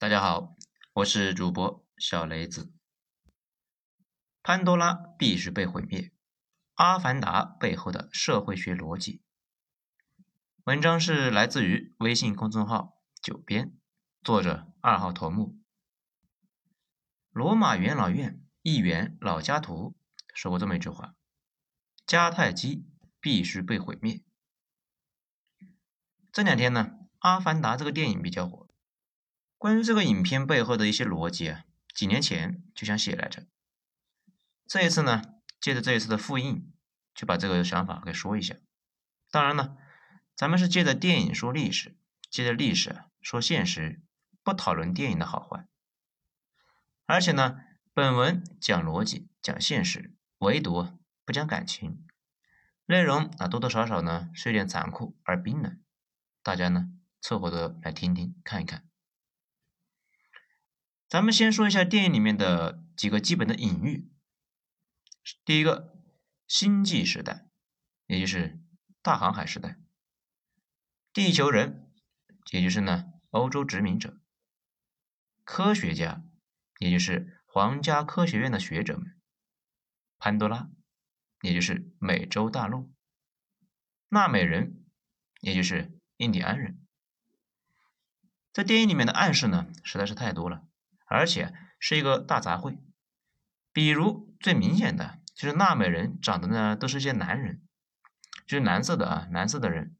大家好，我是主播小雷子。潘多拉必须被毁灭，《阿凡达》背后的社会学逻辑。文章是来自于微信公众号“九编”，作者二号头目。罗马元老院议员老加图说过这么一句话：“迦太基必须被毁灭。”这两天呢，《阿凡达》这个电影比较火。关于这个影片背后的一些逻辑啊，几年前就想写来着。这一次呢，借着这一次的复印，就把这个想法给说一下。当然呢，咱们是借着电影说历史，借着历史说现实，不讨论电影的好坏。而且呢，本文讲逻辑，讲现实，唯独不讲感情。内容啊，多多少少呢是有点残酷而冰冷。大家呢，凑合着来听听看一看。咱们先说一下电影里面的几个基本的隐喻。第一个，星际时代，也就是大航海时代；地球人，也就是呢欧洲殖民者；科学家，也就是皇家科学院的学者们；潘多拉，也就是美洲大陆；纳美人，也就是印第安人。在电影里面的暗示呢，实在是太多了。而且是一个大杂烩，比如最明显的就是纳美人长得呢都是一些男人，就是蓝色的啊，蓝色的人。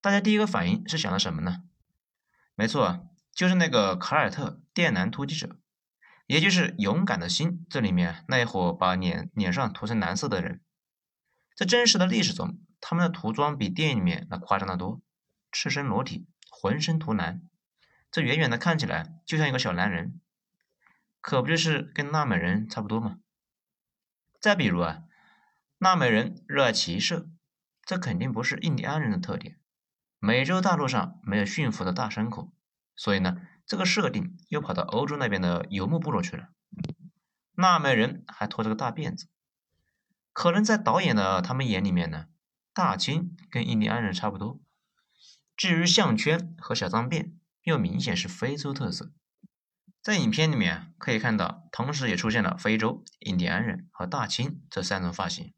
大家第一个反应是想的什么呢？没错，就是那个卡尔特电蓝突击者，也就是勇敢的心这里面那一伙把脸脸上涂成蓝色的人。在真实的历史中，他们的涂装比电影里面那夸张的多，赤身裸体，浑身涂蓝，这远远的看起来就像一个小男人。可不就是跟纳美人差不多吗？再比如啊，纳美人热爱骑射，这肯定不是印第安人的特点。美洲大陆上没有驯服的大牲口，所以呢，这个设定又跑到欧洲那边的游牧部落去了。纳美人还拖着个大辫子，可能在导演的他们眼里面呢，大清跟印第安人差不多。至于项圈和小脏辫，又明显是非洲特色。在影片里面可以看到，同时也出现了非洲印第安人和大清这三种发型，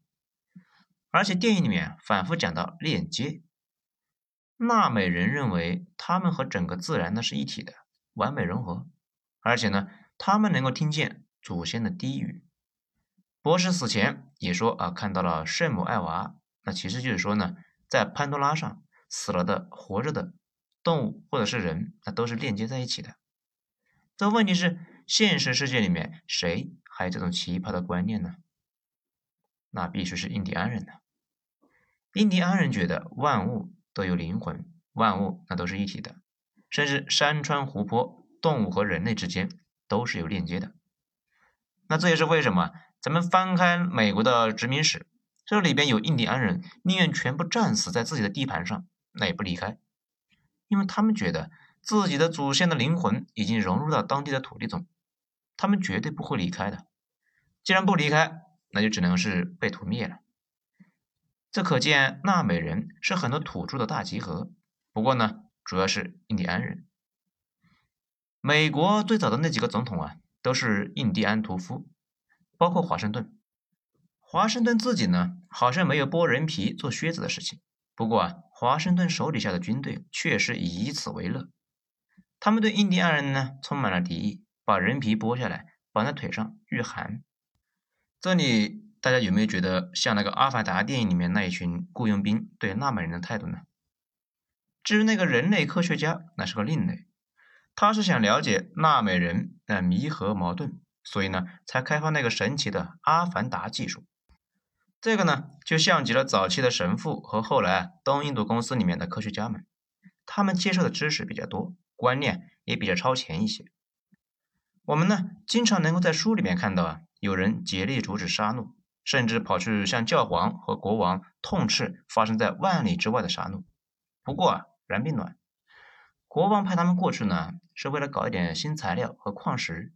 而且电影里面反复讲到链接。纳美人认为他们和整个自然呢是一体的，完美融合，而且呢，他们能够听见祖先的低语。博士死前也说啊，看到了圣母艾娃，那其实就是说呢，在潘多拉上死了的、活着的动物或者是人，那都是链接在一起的。这问题是，现实世界里面谁还有这种奇葩的观念呢？那必须是印第安人呢。印第安人觉得万物都有灵魂，万物那都是一体的，甚至山川湖泊、动物和人类之间都是有链接的。那这也是为什么咱们翻开美国的殖民史，这里边有印第安人宁愿全部战死在自己的地盘上，那也不离开，因为他们觉得。自己的祖先的灵魂已经融入到当地的土地中，他们绝对不会离开的。既然不离开，那就只能是被屠灭了。这可见纳美人是很多土著的大集合。不过呢，主要是印第安人。美国最早的那几个总统啊，都是印第安屠夫，包括华盛顿。华盛顿自己呢，好像没有剥人皮做靴子的事情。不过啊，华盛顿手底下的军队确实以此为乐。他们对印第安人呢充满了敌意，把人皮剥下来绑在腿上御寒。这里大家有没有觉得像那个《阿凡达》电影里面那一群雇佣兵对纳美人的态度呢？至于那个人类科学家，那是个另类，他是想了解纳美人的弥合矛盾，所以呢才开发那个神奇的阿凡达技术。这个呢就像极了早期的神父和后来东印度公司里面的科学家们，他们接受的知识比较多。观念也比较超前一些。我们呢，经常能够在书里面看到啊，有人竭力阻止杀戮，甚至跑去向教皇和国王痛斥发生在万里之外的杀戮。不过啊，然并卵，国王派他们过去呢，是为了搞一点新材料和矿石，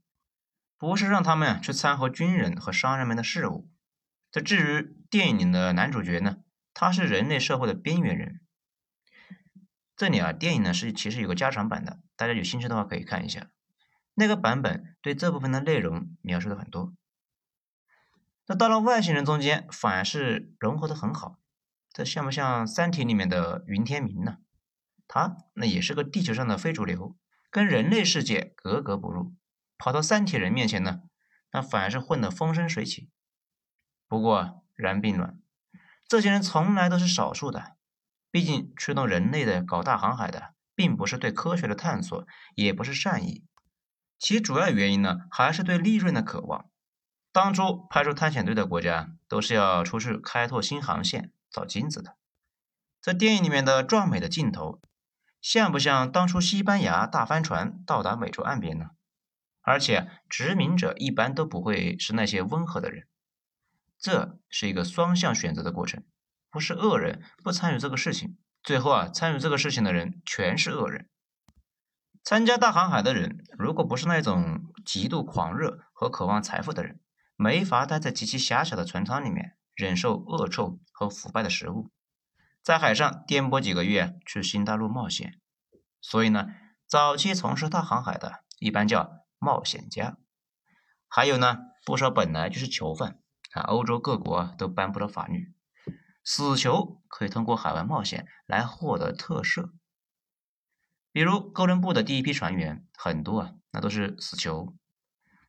不是让他们去掺和军人和商人们的事务。这至于电影的男主角呢，他是人类社会的边缘人。这里啊，电影呢是其实有个加长版的，大家有兴趣的话可以看一下。那个版本对这部分的内容描述的很多。那到了外星人中间，反而是融合的很好。这像不像《三体》里面的云天明呢？他那也是个地球上的非主流，跟人类世界格格不入，跑到三体人面前呢，那反而是混得风生水起。不过然并卵，这些人从来都是少数的。毕竟驱动人类的搞大航海的，并不是对科学的探索，也不是善意，其主要原因呢，还是对利润的渴望。当初派出探险队的国家，都是要出去开拓新航线。找金子的，在电影里面的壮美的镜头，像不像当初西班牙大帆船到达美洲岸边呢？而且殖民者一般都不会是那些温和的人，这是一个双向选择的过程，不是恶人不参与这个事情，最后啊参与这个事情的人全是恶人。参加大航海的人，如果不是那种极度狂热和渴望财富的人，没法待在极其狭小的船舱里面。忍受恶臭和腐败的食物，在海上颠簸几个月去新大陆冒险。所以呢，早期从事大航海的一般叫冒险家。还有呢，不少本来就是囚犯啊。欧洲各国都颁布了法律，死囚可以通过海外冒险来获得特赦。比如哥伦布的第一批船员，很多啊，那都是死囚。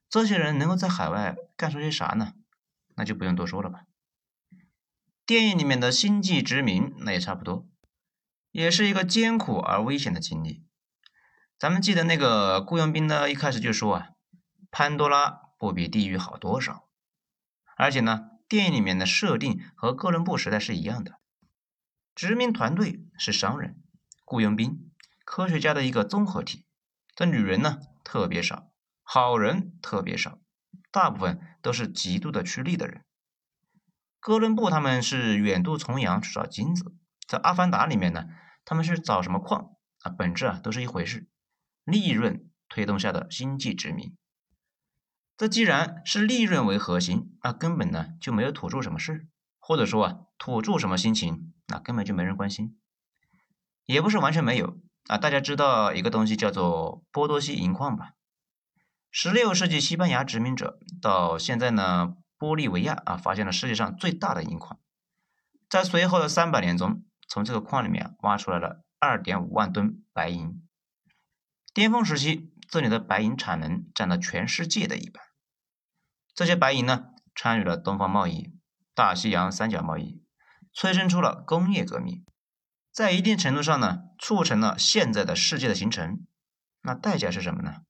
这些人能够在海外干出些啥呢？那就不用多说了吧。电影里面的星际殖民，那也差不多，也是一个艰苦而危险的经历。咱们记得那个雇佣兵呢，一开始就说啊，潘多拉不比地狱好多少。而且呢，电影里面的设定和哥伦布时代是一样的，殖民团队是商人、雇佣兵、科学家的一个综合体。这女人呢特别少，好人特别少，大部分都是极度的趋利的人。哥伦布他们是远渡重洋去找金子，在《阿凡达》里面呢，他们是找什么矿啊？本质啊都是一回事，利润推动下的星际殖民。这既然是利润为核心，那根本呢就没有土著什么事，或者说啊土著什么心情，那根本就没人关心。也不是完全没有啊，大家知道一个东西叫做波多西银矿吧？十六世纪西班牙殖民者到现在呢。玻利维亚啊，发现了世界上最大的银矿，在随后的三百年中，从这个矿里面挖出来了二点五万吨白银。巅峰时期，这里的白银产能占了全世界的一半。这些白银呢，参与了东方贸易、大西洋三角贸易，催生出了工业革命，在一定程度上呢，促成了现在的世界的形成。那代价是什么呢？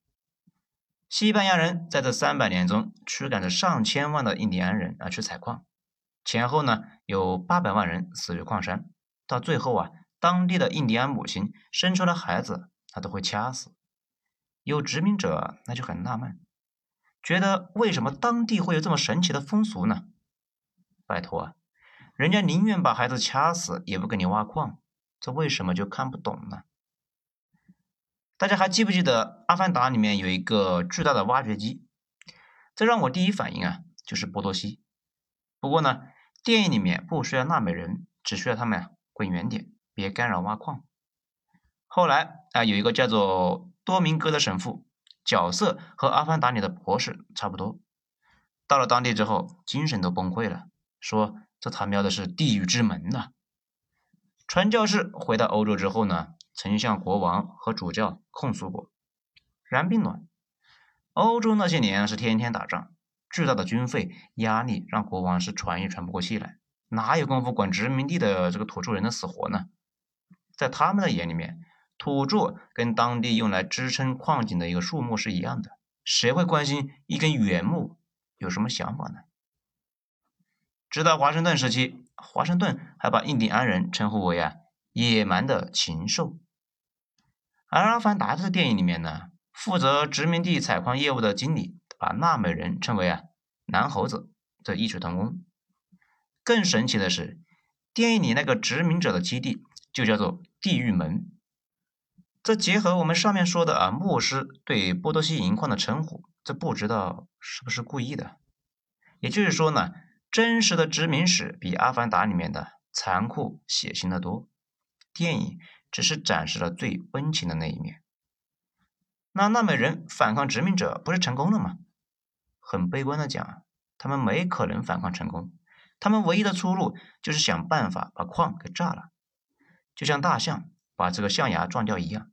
西班牙人在这三百年中驱赶着上千万的印第安人啊去采矿，前后呢有八百万人死于矿山。到最后啊，当地的印第安母亲生出了孩子，他都会掐死。有殖民者那就很纳闷，觉得为什么当地会有这么神奇的风俗呢？拜托啊，人家宁愿把孩子掐死，也不给你挖矿，这为什么就看不懂呢？大家还记不记得《阿凡达》里面有一个巨大的挖掘机？这让我第一反应啊，就是波多西。不过呢，电影里面不需要纳美人，只需要他们啊滚远点，别干扰挖矿。后来啊，有一个叫做多明戈的神父，角色和《阿凡达》里的博士差不多。到了当地之后，精神都崩溃了，说这他喵的是地狱之门呐！传教士回到欧洲之后呢？曾向国王和主教控诉过，然并卵。欧洲那些年是天天打仗，巨大的军费压力让国王是喘也喘不过气来，哪有功夫管殖民地的这个土著人的死活呢？在他们的眼里面，土著跟当地用来支撑矿井的一个树木是一样的，谁会关心一根原木有什么想法呢？直到华盛顿时期，华盛顿还把印第安人称呼为啊野蛮的禽兽。而《阿凡达》这个电影里面呢，负责殖民地采矿业务的经理把纳美人称为啊蓝猴子，这异曲同工。更神奇的是，电影里那个殖民者的基地就叫做地狱门。这结合我们上面说的啊，牧师对波多西银矿的称呼，这不知道是不是故意的？也就是说呢，真实的殖民史比《阿凡达》里面的残酷血腥的多。电影。只是展示了最温情的那一面。那纳美人反抗殖民者不是成功了吗？很悲观的讲，他们没可能反抗成功，他们唯一的出路就是想办法把矿给炸了，就像大象把这个象牙撞掉一样。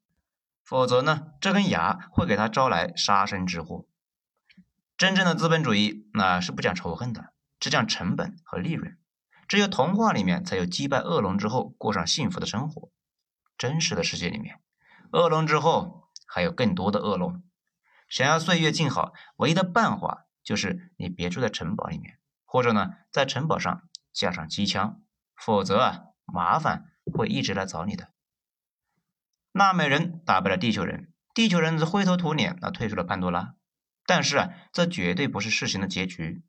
否则呢，这根牙会给他招来杀身之祸。真正的资本主义那是不讲仇恨的，只讲成本和利润。只有童话里面才有击败恶龙之后过上幸福的生活。真实的世界里面，恶龙之后还有更多的恶龙。想要岁月静好，唯一的办法就是你别住在城堡里面，或者呢，在城堡上架上机枪，否则啊，麻烦会一直来找你的。纳美人打败了地球人，地球人则灰头土脸地退出了潘多拉。但是啊，这绝对不是事情的结局。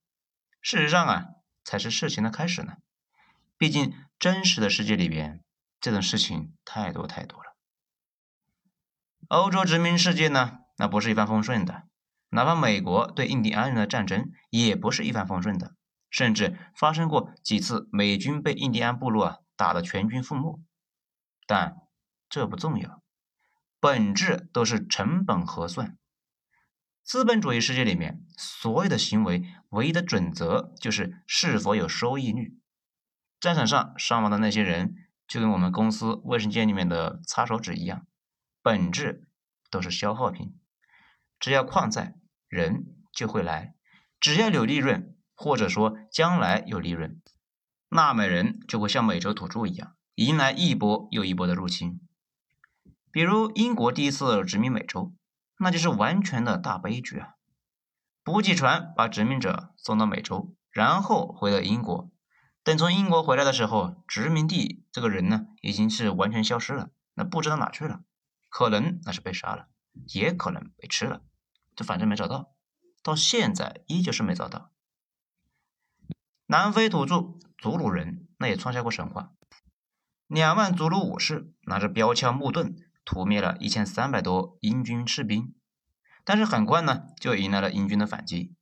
事实上啊，才是事情的开始呢。毕竟真实的世界里边，这种事情太多太多了。欧洲殖民世界呢，那不是一帆风顺的。哪怕美国对印第安人的战争也不是一帆风顺的，甚至发生过几次美军被印第安部落啊打得全军覆没。但这不重要，本质都是成本核算。资本主义世界里面，所有的行为唯一的准则就是是否有收益率。战场上伤亡的那些人，就跟我们公司卫生间里面的擦手纸一样，本质都是消耗品。只要矿在，人就会来；只要有利润，或者说将来有利润，纳美人就会像美洲土著一样，迎来一波又一波的入侵。比如英国第一次殖民美洲，那就是完全的大悲剧啊！补给船把殖民者送到美洲，然后回到英国。等从英国回来的时候，殖民地这个人呢，已经是完全消失了，那不知道哪去了，可能那是被杀了，也可能被吃了，这反正没找到，到现在依旧是没找到。南非土著祖鲁人那也创下过神话，两万祖鲁武士拿着标枪木盾。屠灭了一千三百多英军士兵，但是很快呢，就迎来了英军的反击。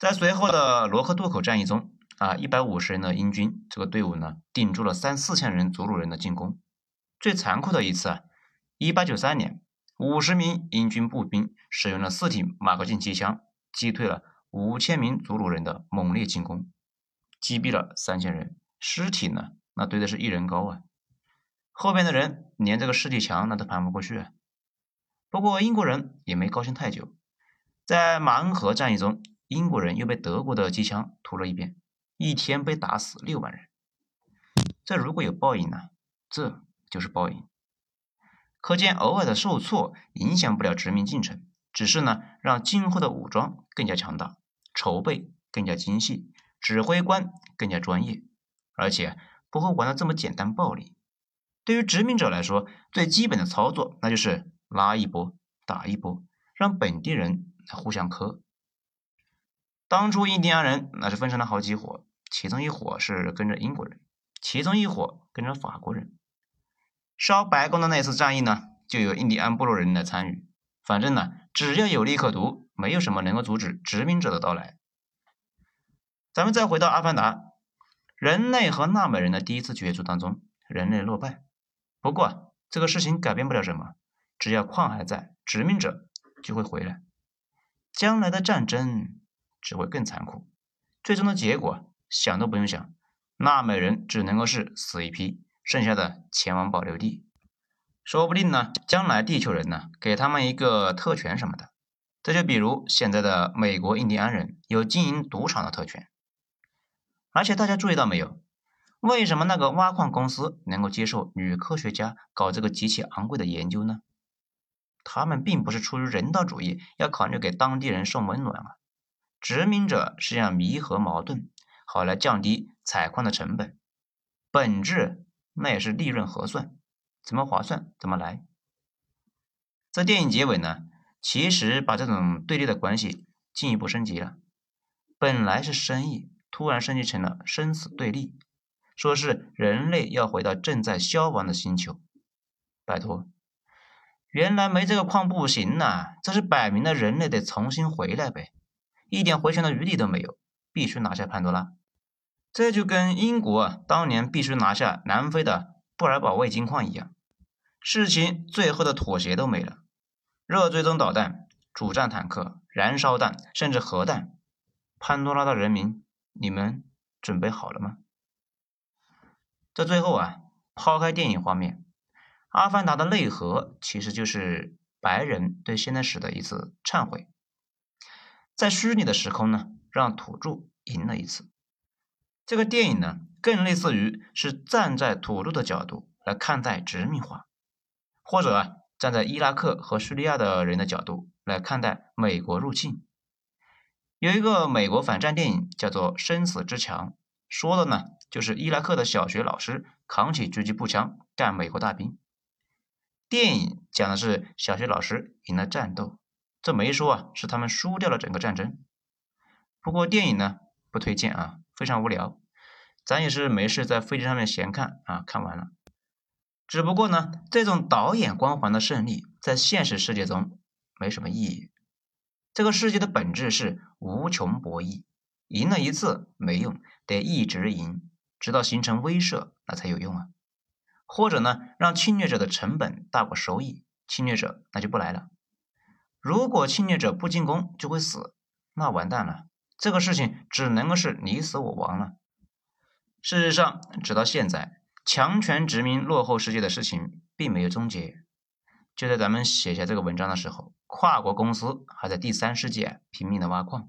在随后的罗克渡口战役中，啊，一百五十人的英军这个队伍呢，顶住了三四千人祖鲁人的进攻。最残酷的一次啊，一八九三年，五十名英军步兵使用了四挺马克沁机枪，击退了五千名祖鲁人的猛烈进攻，击毙了三千人，尸体呢，那堆的是一人高啊。后边的人连这个尸体墙那都爬不过去。不过英国人也没高兴太久，在马恩河战役中，英国人又被德国的机枪屠了一遍，一天被打死六万人。这如果有报应呢？这就是报应。可见，偶尔的受挫影响不了殖民进程，只是呢，让今后的武装更加强大，筹备更加精细，指挥官更加专业，而且不会玩的这么简单暴力。对于殖民者来说，最基本的操作那就是拉一波打一波，让本地人互相磕。当初印第安人那是分成了好几伙，其中一伙是跟着英国人，其中一伙跟着法国人。烧白宫的那次战役呢，就有印第安部落人来参与。反正呢，只要有利可图，没有什么能够阻止殖民者的到来。咱们再回到《阿凡达》，人类和纳美人的第一次角逐当中，人类落败。不过这个事情改变不了什么，只要矿还在，殖民者就会回来。将来的战争只会更残酷，最终的结果想都不用想，纳美人只能够是死一批，剩下的前往保留地。说不定呢，将来地球人呢给他们一个特权什么的，这就比如现在的美国印第安人有经营赌场的特权。而且大家注意到没有？为什么那个挖矿公司能够接受女科学家搞这个极其昂贵的研究呢？他们并不是出于人道主义，要考虑给当地人送温暖啊。殖民者是要弥合矛盾，好来降低采矿的成本。本质那也是利润核算，怎么划算怎么来。在电影结尾呢，其实把这种对立的关系进一步升级了。本来是生意，突然升级成了生死对立。说是人类要回到正在消亡的星球，拜托，原来没这个矿不行呐，这是摆明了人类得重新回来呗，一点回旋的余地都没有，必须拿下潘多拉。这就跟英国当年必须拿下南非的布尔堡卫金矿一样，事情最后的妥协都没了。热追踪导弹、主战坦克、燃烧弹，甚至核弹。潘多拉的人民，你们准备好了吗？在最后啊，抛开电影画面，《阿凡达》的内核其实就是白人对现代史的一次忏悔。在虚拟的时空呢，让土著赢了一次。这个电影呢，更类似于是站在土著的角度来看待殖民化，或者啊，站在伊拉克和叙利亚的人的角度来看待美国入侵。有一个美国反战电影叫做《生死之墙》，说的呢就是伊拉克的小学老师扛起狙击步枪干美国大兵。电影讲的是小学老师赢了战斗，这没说啊是他们输掉了整个战争。不过电影呢不推荐啊，非常无聊，咱也是没事在飞机上面闲看啊，看完了。只不过呢这种导演光环的胜利在现实世界中没什么意义。这个世界的本质是无穷博弈，赢了一次没用，得一直赢，直到形成威慑，那才有用啊。或者呢，让侵略者的成本大过收益，侵略者那就不来了。如果侵略者不进攻就会死，那完蛋了。这个事情只能够是你死我亡了。事实上，直到现在，强权殖民落后世界的事情并没有终结。就在咱们写下这个文章的时候。跨国公司还在第三世界拼命的挖矿，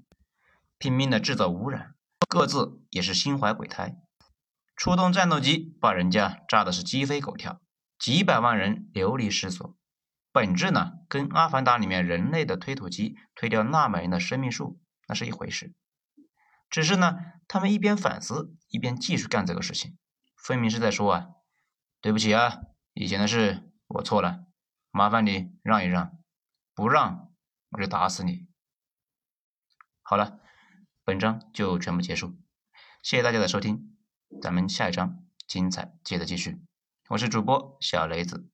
拼命的制造污染，各自也是心怀鬼胎，出动战斗机把人家炸的是鸡飞狗跳，几百万人流离失所。本质呢，跟《阿凡达》里面人类的推土机推掉那么人的生命树那是一回事，只是呢，他们一边反思一边继续干这个事情，分明是在说啊，对不起啊，以前的事我错了，麻烦你让一让。不让，我就打死你！好了，本章就全部结束，谢谢大家的收听，咱们下一章精彩接着继续。我是主播小雷子。